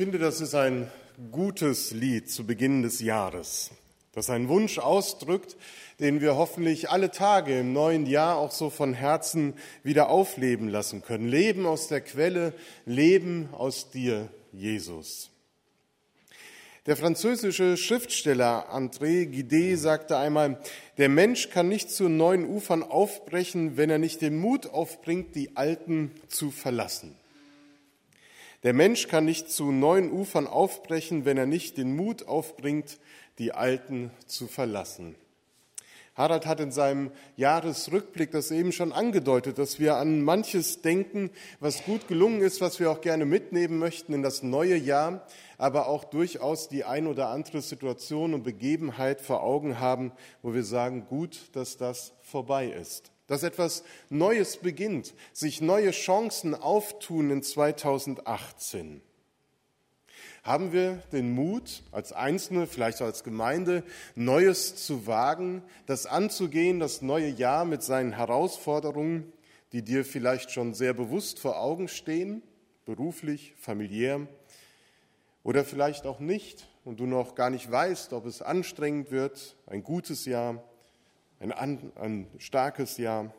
finde, das ist ein gutes Lied zu Beginn des Jahres, das einen Wunsch ausdrückt, den wir hoffentlich alle Tage im neuen Jahr auch so von Herzen wieder aufleben lassen können. Leben aus der Quelle, Leben aus dir, Jesus. Der französische Schriftsteller André Guidé sagte einmal, der Mensch kann nicht zu neuen Ufern aufbrechen, wenn er nicht den Mut aufbringt, die alten zu verlassen. Der Mensch kann nicht zu neuen Ufern aufbrechen, wenn er nicht den Mut aufbringt, die alten zu verlassen. Harald hat in seinem Jahresrückblick das eben schon angedeutet, dass wir an manches denken, was gut gelungen ist, was wir auch gerne mitnehmen möchten in das neue Jahr, aber auch durchaus die ein oder andere Situation und Begebenheit vor Augen haben, wo wir sagen, gut, dass das vorbei ist dass etwas Neues beginnt, sich neue Chancen auftun in 2018. Haben wir den Mut, als Einzelne, vielleicht als Gemeinde, Neues zu wagen, das anzugehen, das neue Jahr mit seinen Herausforderungen, die dir vielleicht schon sehr bewusst vor Augen stehen, beruflich, familiär, oder vielleicht auch nicht und du noch gar nicht weißt, ob es anstrengend wird, ein gutes Jahr, ein, ein starkes Jahr.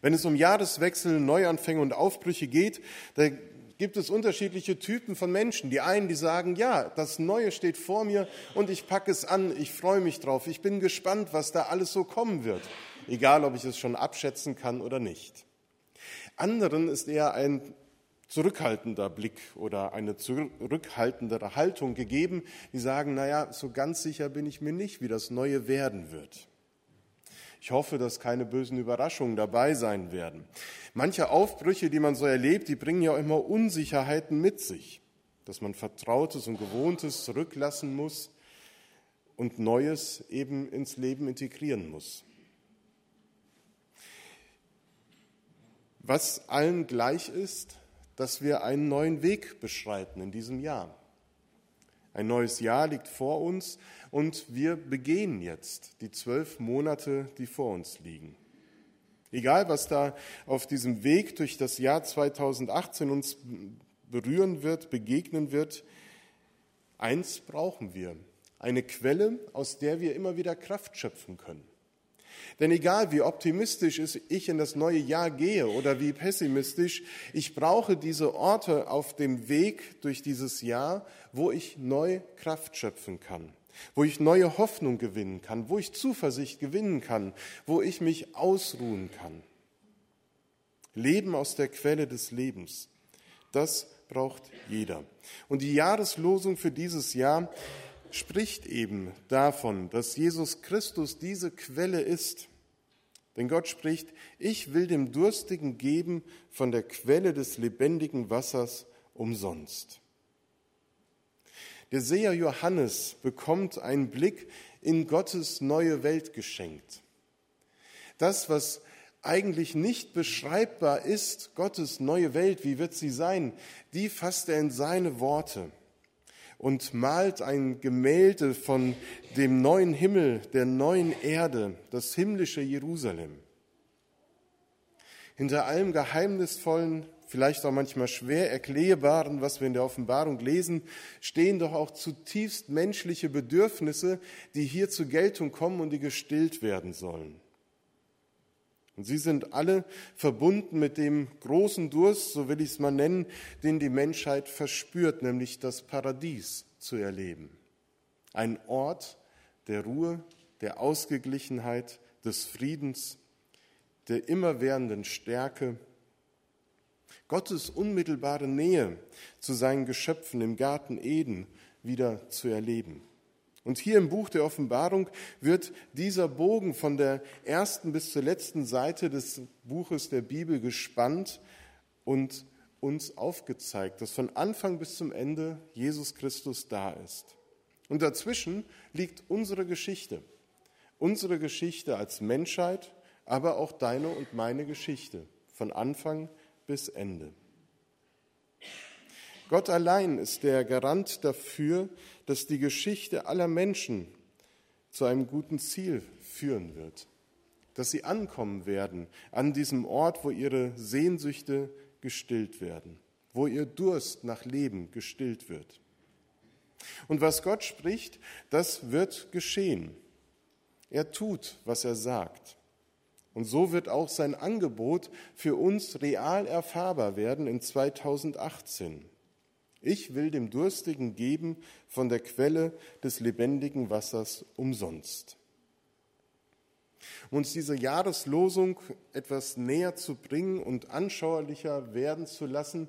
Wenn es um Jahreswechsel, Neuanfänge und Aufbrüche geht, da gibt es unterschiedliche Typen von Menschen. Die einen, die sagen, ja, das Neue steht vor mir und ich packe es an, ich freue mich drauf, ich bin gespannt, was da alles so kommen wird, egal ob ich es schon abschätzen kann oder nicht. Anderen ist eher ein zurückhaltender Blick oder eine zurückhaltendere Haltung gegeben, die sagen, naja, so ganz sicher bin ich mir nicht, wie das Neue werden wird. Ich hoffe, dass keine bösen Überraschungen dabei sein werden. Manche Aufbrüche, die man so erlebt, die bringen ja auch immer Unsicherheiten mit sich, dass man Vertrautes und Gewohntes zurücklassen muss und Neues eben ins Leben integrieren muss. Was allen gleich ist, dass wir einen neuen Weg beschreiten in diesem Jahr. Ein neues Jahr liegt vor uns und wir begehen jetzt die zwölf Monate, die vor uns liegen. Egal, was da auf diesem Weg durch das Jahr 2018 uns berühren wird, begegnen wird, eins brauchen wir. Eine Quelle, aus der wir immer wieder Kraft schöpfen können. Denn egal wie optimistisch ich in das neue Jahr gehe oder wie pessimistisch, ich brauche diese Orte auf dem Weg durch dieses Jahr, wo ich neue Kraft schöpfen kann, wo ich neue Hoffnung gewinnen kann, wo ich Zuversicht gewinnen kann, wo ich mich ausruhen kann. Leben aus der Quelle des Lebens, das braucht jeder. Und die Jahreslosung für dieses Jahr spricht eben davon, dass Jesus Christus diese Quelle ist. Denn Gott spricht, ich will dem Durstigen geben von der Quelle des lebendigen Wassers umsonst. Der Seher Johannes bekommt einen Blick in Gottes neue Welt geschenkt. Das, was eigentlich nicht beschreibbar ist, Gottes neue Welt, wie wird sie sein, die fasst er in seine Worte und malt ein Gemälde von dem neuen Himmel, der neuen Erde, das himmlische Jerusalem. Hinter allem Geheimnisvollen, vielleicht auch manchmal schwer erklärbaren, was wir in der Offenbarung lesen, stehen doch auch zutiefst menschliche Bedürfnisse, die hier zur Geltung kommen und die gestillt werden sollen. Und sie sind alle verbunden mit dem großen Durst, so will ich es mal nennen, den die Menschheit verspürt, nämlich das Paradies zu erleben. Ein Ort der Ruhe, der Ausgeglichenheit, des Friedens, der immerwährenden Stärke, Gottes unmittelbare Nähe zu seinen Geschöpfen im Garten Eden wieder zu erleben. Und hier im Buch der Offenbarung wird dieser Bogen von der ersten bis zur letzten Seite des Buches der Bibel gespannt und uns aufgezeigt, dass von Anfang bis zum Ende Jesus Christus da ist. Und dazwischen liegt unsere Geschichte. Unsere Geschichte als Menschheit, aber auch deine und meine Geschichte, von Anfang bis Ende. Gott allein ist der Garant dafür, dass die Geschichte aller Menschen zu einem guten Ziel führen wird, dass sie ankommen werden an diesem Ort, wo ihre Sehnsüchte gestillt werden, wo ihr Durst nach Leben gestillt wird. Und was Gott spricht, das wird geschehen. Er tut, was er sagt. Und so wird auch sein Angebot für uns real erfahrbar werden in 2018. Ich will dem Durstigen geben von der Quelle des lebendigen Wassers umsonst. Um uns diese Jahreslosung etwas näher zu bringen und anschaulicher werden zu lassen,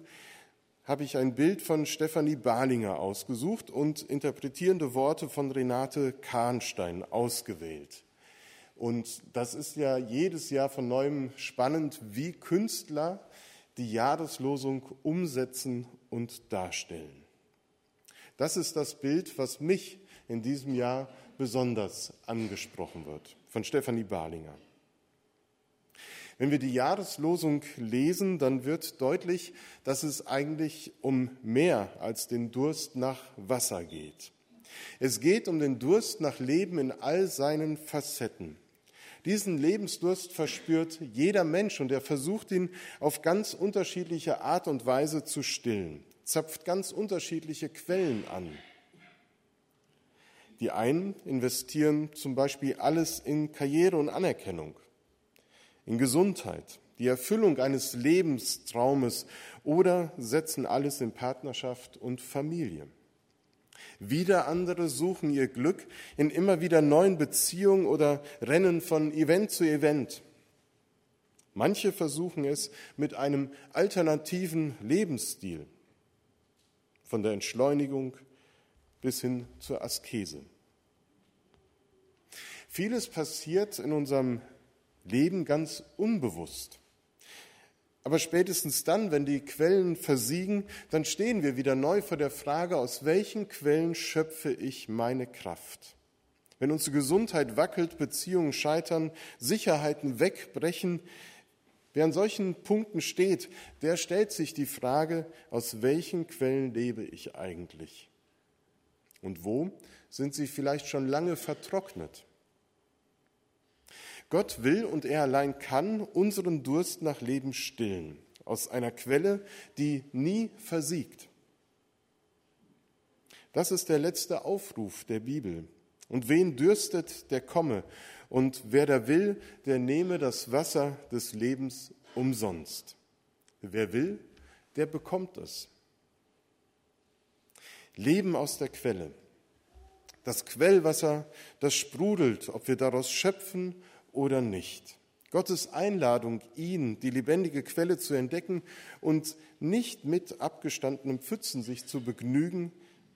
habe ich ein Bild von Stefanie Balinger ausgesucht und interpretierende Worte von Renate Kahnstein ausgewählt. Und das ist ja jedes Jahr von neuem spannend, wie Künstler die Jahreslosung umsetzen und darstellen. Das ist das Bild, was mich in diesem Jahr besonders angesprochen wird, von Stefanie Barlinger. Wenn wir die Jahreslosung lesen, dann wird deutlich, dass es eigentlich um mehr als den Durst nach Wasser geht. Es geht um den Durst nach Leben in all seinen Facetten. Diesen Lebensdurst verspürt jeder Mensch und er versucht ihn auf ganz unterschiedliche Art und Weise zu stillen, zapft ganz unterschiedliche Quellen an. Die einen investieren zum Beispiel alles in Karriere und Anerkennung, in Gesundheit, die Erfüllung eines Lebenstraumes oder setzen alles in Partnerschaft und Familie. Wieder andere suchen ihr Glück in immer wieder neuen Beziehungen oder rennen von Event zu Event. Manche versuchen es mit einem alternativen Lebensstil, von der Entschleunigung bis hin zur Askese. Vieles passiert in unserem Leben ganz unbewusst. Aber spätestens dann, wenn die Quellen versiegen, dann stehen wir wieder neu vor der Frage, aus welchen Quellen schöpfe ich meine Kraft? Wenn unsere Gesundheit wackelt, Beziehungen scheitern, Sicherheiten wegbrechen, wer an solchen Punkten steht, der stellt sich die Frage, aus welchen Quellen lebe ich eigentlich? Und wo sind sie vielleicht schon lange vertrocknet? Gott will und er allein kann unseren Durst nach Leben stillen, aus einer Quelle, die nie versiegt. Das ist der letzte Aufruf der Bibel. Und wen dürstet, der komme. Und wer da will, der nehme das Wasser des Lebens umsonst. Wer will, der bekommt es. Leben aus der Quelle. Das Quellwasser, das sprudelt, ob wir daraus schöpfen oder nicht. Gottes Einladung, ihn, die lebendige Quelle zu entdecken und nicht mit abgestandenen Pfützen sich zu begnügen,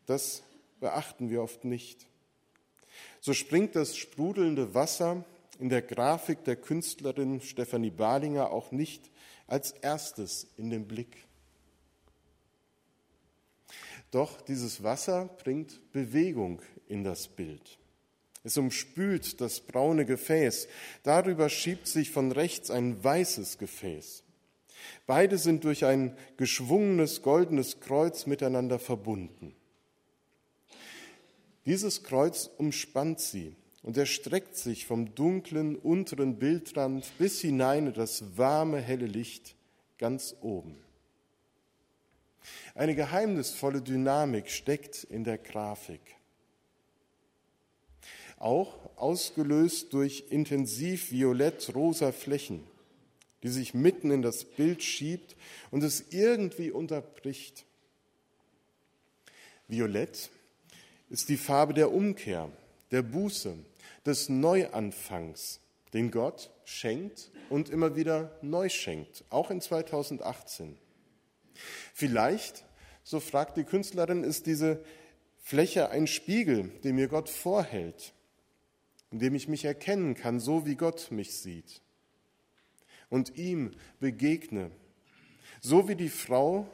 das beachten wir oft nicht. So springt das sprudelnde Wasser in der Grafik der Künstlerin Stefanie Balinger auch nicht als erstes in den Blick. Doch dieses Wasser bringt Bewegung in das Bild. Es umspült das braune Gefäß. Darüber schiebt sich von rechts ein weißes Gefäß. Beide sind durch ein geschwungenes goldenes Kreuz miteinander verbunden. Dieses Kreuz umspannt sie und erstreckt sich vom dunklen unteren Bildrand bis hinein in das warme, helle Licht ganz oben. Eine geheimnisvolle Dynamik steckt in der Grafik auch ausgelöst durch intensiv violett-rosa Flächen, die sich mitten in das Bild schiebt und es irgendwie unterbricht. Violett ist die Farbe der Umkehr, der Buße, des Neuanfangs, den Gott schenkt und immer wieder neu schenkt, auch in 2018. Vielleicht, so fragt die Künstlerin, ist diese Fläche ein Spiegel, den mir Gott vorhält, in dem ich mich erkennen kann, so wie Gott mich sieht und ihm begegne, so wie die Frau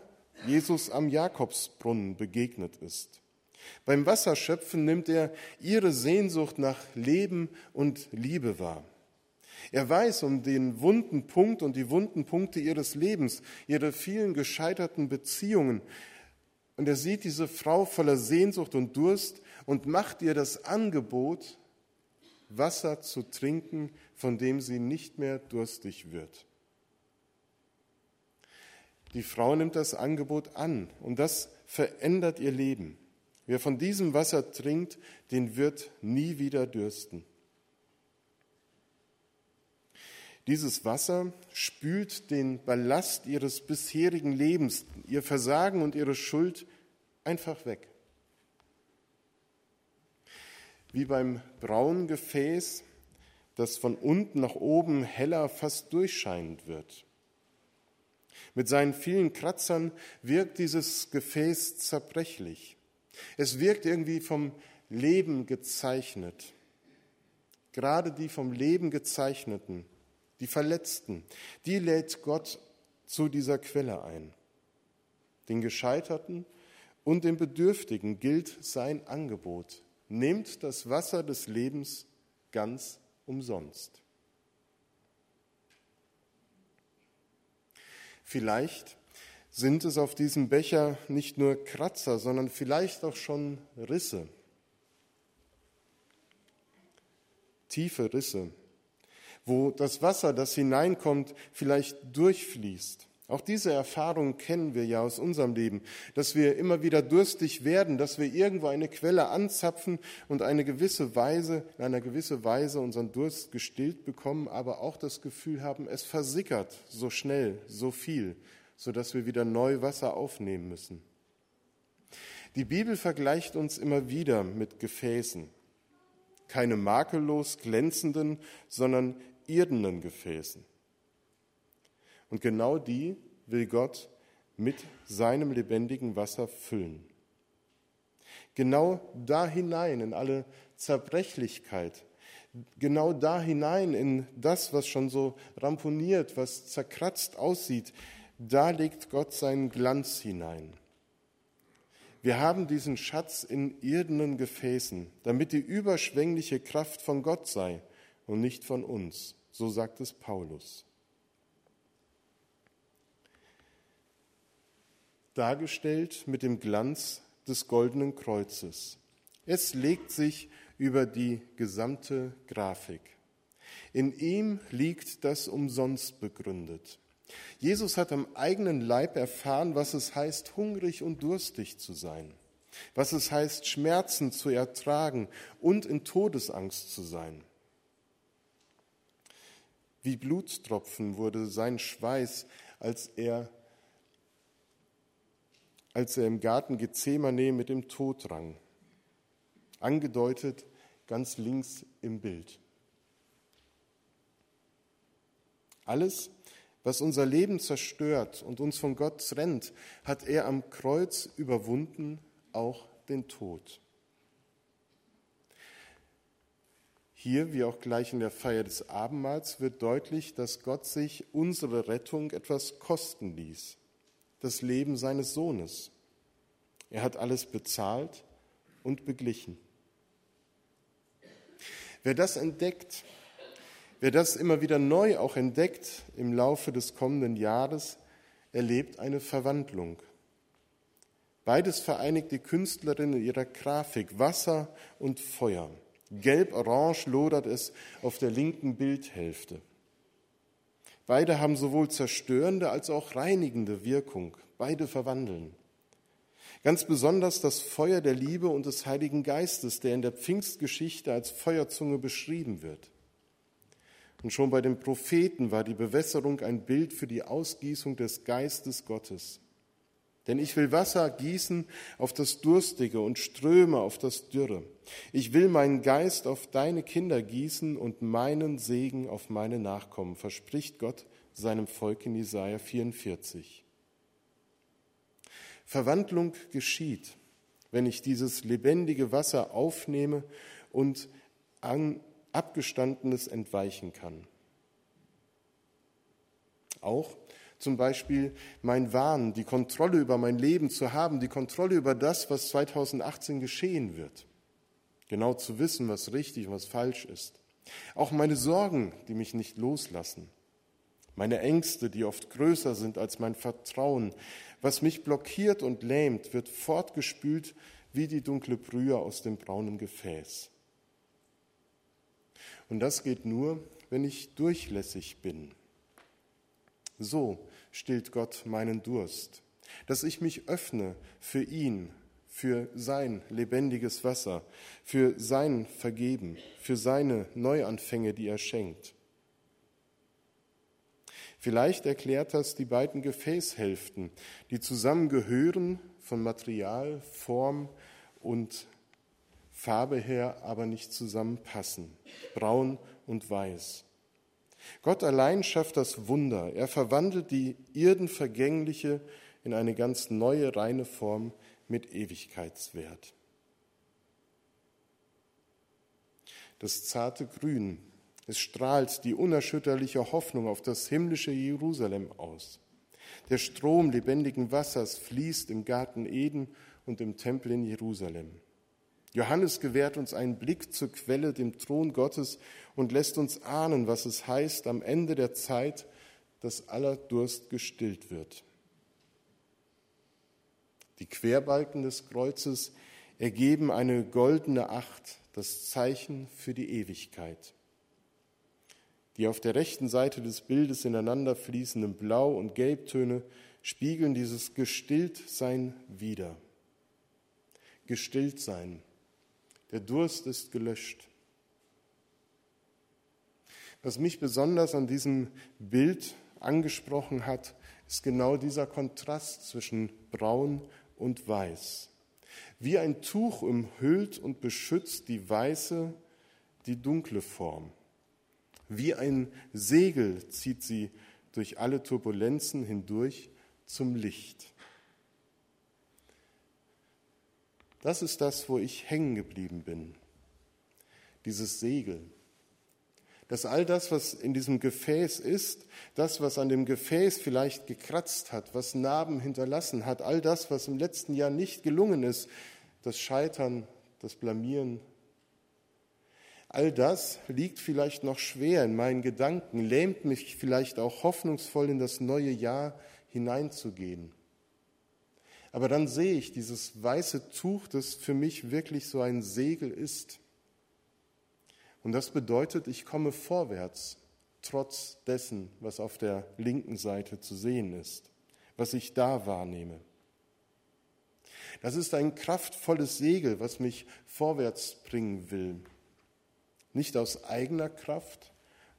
Jesus am Jakobsbrunnen begegnet ist. Beim Wasserschöpfen nimmt er ihre Sehnsucht nach Leben und Liebe wahr. Er weiß um den wunden Punkt und die wunden Punkte ihres Lebens, ihre vielen gescheiterten Beziehungen. Und er sieht diese Frau voller Sehnsucht und Durst und macht ihr das Angebot, Wasser zu trinken, von dem sie nicht mehr durstig wird. Die Frau nimmt das Angebot an und das verändert ihr Leben. Wer von diesem Wasser trinkt, den wird nie wieder dürsten. Dieses Wasser spült den Ballast ihres bisherigen Lebens, ihr Versagen und ihre Schuld einfach weg. Wie beim braunen Gefäß, das von unten nach oben heller, fast durchscheinend wird. Mit seinen vielen Kratzern wirkt dieses Gefäß zerbrechlich. Es wirkt irgendwie vom Leben gezeichnet. Gerade die vom Leben gezeichneten, die Verletzten, die lädt Gott zu dieser Quelle ein. Den Gescheiterten und den Bedürftigen gilt sein Angebot. Nehmt das Wasser des Lebens ganz umsonst. Vielleicht sind es auf diesem Becher nicht nur Kratzer, sondern vielleicht auch schon Risse, tiefe Risse, wo das Wasser, das hineinkommt, vielleicht durchfließt. Auch diese Erfahrung kennen wir ja aus unserem Leben, dass wir immer wieder durstig werden, dass wir irgendwo eine Quelle anzapfen und eine gewisse Weise, in einer gewissen Weise unseren Durst gestillt bekommen, aber auch das Gefühl haben, es versickert so schnell, so viel, sodass wir wieder neu Wasser aufnehmen müssen. Die Bibel vergleicht uns immer wieder mit Gefäßen, keine makellos glänzenden, sondern irdenen Gefäßen. Und genau die will Gott mit seinem lebendigen Wasser füllen. Genau da hinein in alle Zerbrechlichkeit, genau da hinein in das, was schon so ramponiert, was zerkratzt aussieht, da legt Gott seinen Glanz hinein. Wir haben diesen Schatz in irdenen Gefäßen, damit die überschwängliche Kraft von Gott sei und nicht von uns. So sagt es Paulus. Dargestellt mit dem Glanz des goldenen Kreuzes. Es legt sich über die gesamte Grafik. In ihm liegt das umsonst begründet. Jesus hat am eigenen Leib erfahren, was es heißt, hungrig und durstig zu sein, was es heißt, Schmerzen zu ertragen und in Todesangst zu sein. Wie Blutstropfen wurde sein Schweiß, als er als er im Garten Gethsemane mit dem Tod rang. Angedeutet ganz links im Bild. Alles, was unser Leben zerstört und uns von Gott trennt, hat er am Kreuz überwunden, auch den Tod. Hier, wie auch gleich in der Feier des Abendmahls, wird deutlich, dass Gott sich unsere Rettung etwas kosten ließ das Leben seines Sohnes. Er hat alles bezahlt und beglichen. Wer das entdeckt, wer das immer wieder neu auch entdeckt im Laufe des kommenden Jahres, erlebt eine Verwandlung. Beides vereinigt die Künstlerin in ihrer Grafik, Wasser und Feuer. Gelb-orange lodert es auf der linken Bildhälfte. Beide haben sowohl zerstörende als auch reinigende Wirkung. Beide verwandeln. Ganz besonders das Feuer der Liebe und des Heiligen Geistes, der in der Pfingstgeschichte als Feuerzunge beschrieben wird. Und schon bei den Propheten war die Bewässerung ein Bild für die Ausgießung des Geistes Gottes. Denn ich will Wasser gießen auf das Durstige und Ströme auf das Dürre. Ich will meinen Geist auf deine Kinder gießen und meinen Segen auf meine Nachkommen, verspricht Gott seinem Volk in Jesaja 44. Verwandlung geschieht, wenn ich dieses lebendige Wasser aufnehme und an Abgestandenes entweichen kann. Auch zum Beispiel mein Wahn, die Kontrolle über mein Leben zu haben, die Kontrolle über das, was 2018 geschehen wird. Genau zu wissen, was richtig und was falsch ist. Auch meine Sorgen, die mich nicht loslassen. Meine Ängste, die oft größer sind als mein Vertrauen. Was mich blockiert und lähmt, wird fortgespült wie die dunkle Brühe aus dem braunen Gefäß. Und das geht nur, wenn ich durchlässig bin So stillt Gott meinen Durst, dass ich mich öffne für ihn, für sein lebendiges Wasser, für sein Vergeben, für seine Neuanfänge, die er schenkt. Vielleicht erklärt das die beiden Gefäßhälften, die zusammengehören von Material, Form und Farbe her, aber nicht zusammenpassen, braun und weiß. Gott allein schafft das Wunder. Er verwandelt die Irdenvergängliche in eine ganz neue, reine Form mit Ewigkeitswert. Das zarte Grün, es strahlt die unerschütterliche Hoffnung auf das himmlische Jerusalem aus. Der Strom lebendigen Wassers fließt im Garten Eden und im Tempel in Jerusalem. Johannes gewährt uns einen Blick zur Quelle, dem Thron Gottes, und lässt uns ahnen, was es heißt am Ende der Zeit, dass aller Durst gestillt wird. Die Querbalken des Kreuzes ergeben eine goldene Acht, das Zeichen für die Ewigkeit. Die auf der rechten Seite des Bildes ineinander fließenden Blau- und Gelbtöne spiegeln dieses Gestilltsein wider. Gestilltsein. Der Durst ist gelöscht. Was mich besonders an diesem Bild angesprochen hat, ist genau dieser Kontrast zwischen braun und weiß. Wie ein Tuch umhüllt und beschützt die weiße die dunkle Form. Wie ein Segel zieht sie durch alle Turbulenzen hindurch zum Licht. Das ist das, wo ich hängen geblieben bin. Dieses Segel. Dass all das, was in diesem Gefäß ist, das, was an dem Gefäß vielleicht gekratzt hat, was Narben hinterlassen hat, all das, was im letzten Jahr nicht gelungen ist, das Scheitern, das Blamieren, All das liegt vielleicht noch schwer in meinen Gedanken, lähmt mich vielleicht auch hoffnungsvoll in das neue Jahr hineinzugehen. Aber dann sehe ich dieses weiße Tuch, das für mich wirklich so ein Segel ist. Und das bedeutet, ich komme vorwärts, trotz dessen, was auf der linken Seite zu sehen ist, was ich da wahrnehme. Das ist ein kraftvolles Segel, was mich vorwärts bringen will, nicht aus eigener Kraft,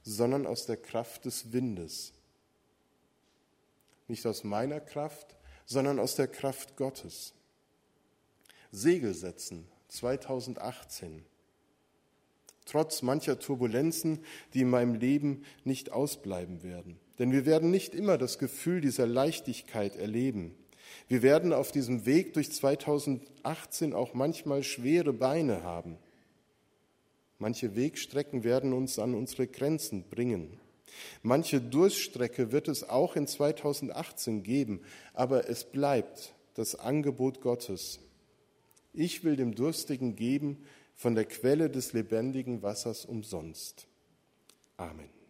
sondern aus der Kraft des Windes. Nicht aus meiner Kraft, sondern aus der Kraft Gottes. Segel setzen 2018. Trotz mancher Turbulenzen, die in meinem Leben nicht ausbleiben werden. Denn wir werden nicht immer das Gefühl dieser Leichtigkeit erleben. Wir werden auf diesem Weg durch 2018 auch manchmal schwere Beine haben. Manche Wegstrecken werden uns an unsere Grenzen bringen. Manche Durststrecke wird es auch in 2018 geben, aber es bleibt das Angebot Gottes. Ich will dem Durstigen geben von der Quelle des lebendigen Wassers umsonst. Amen.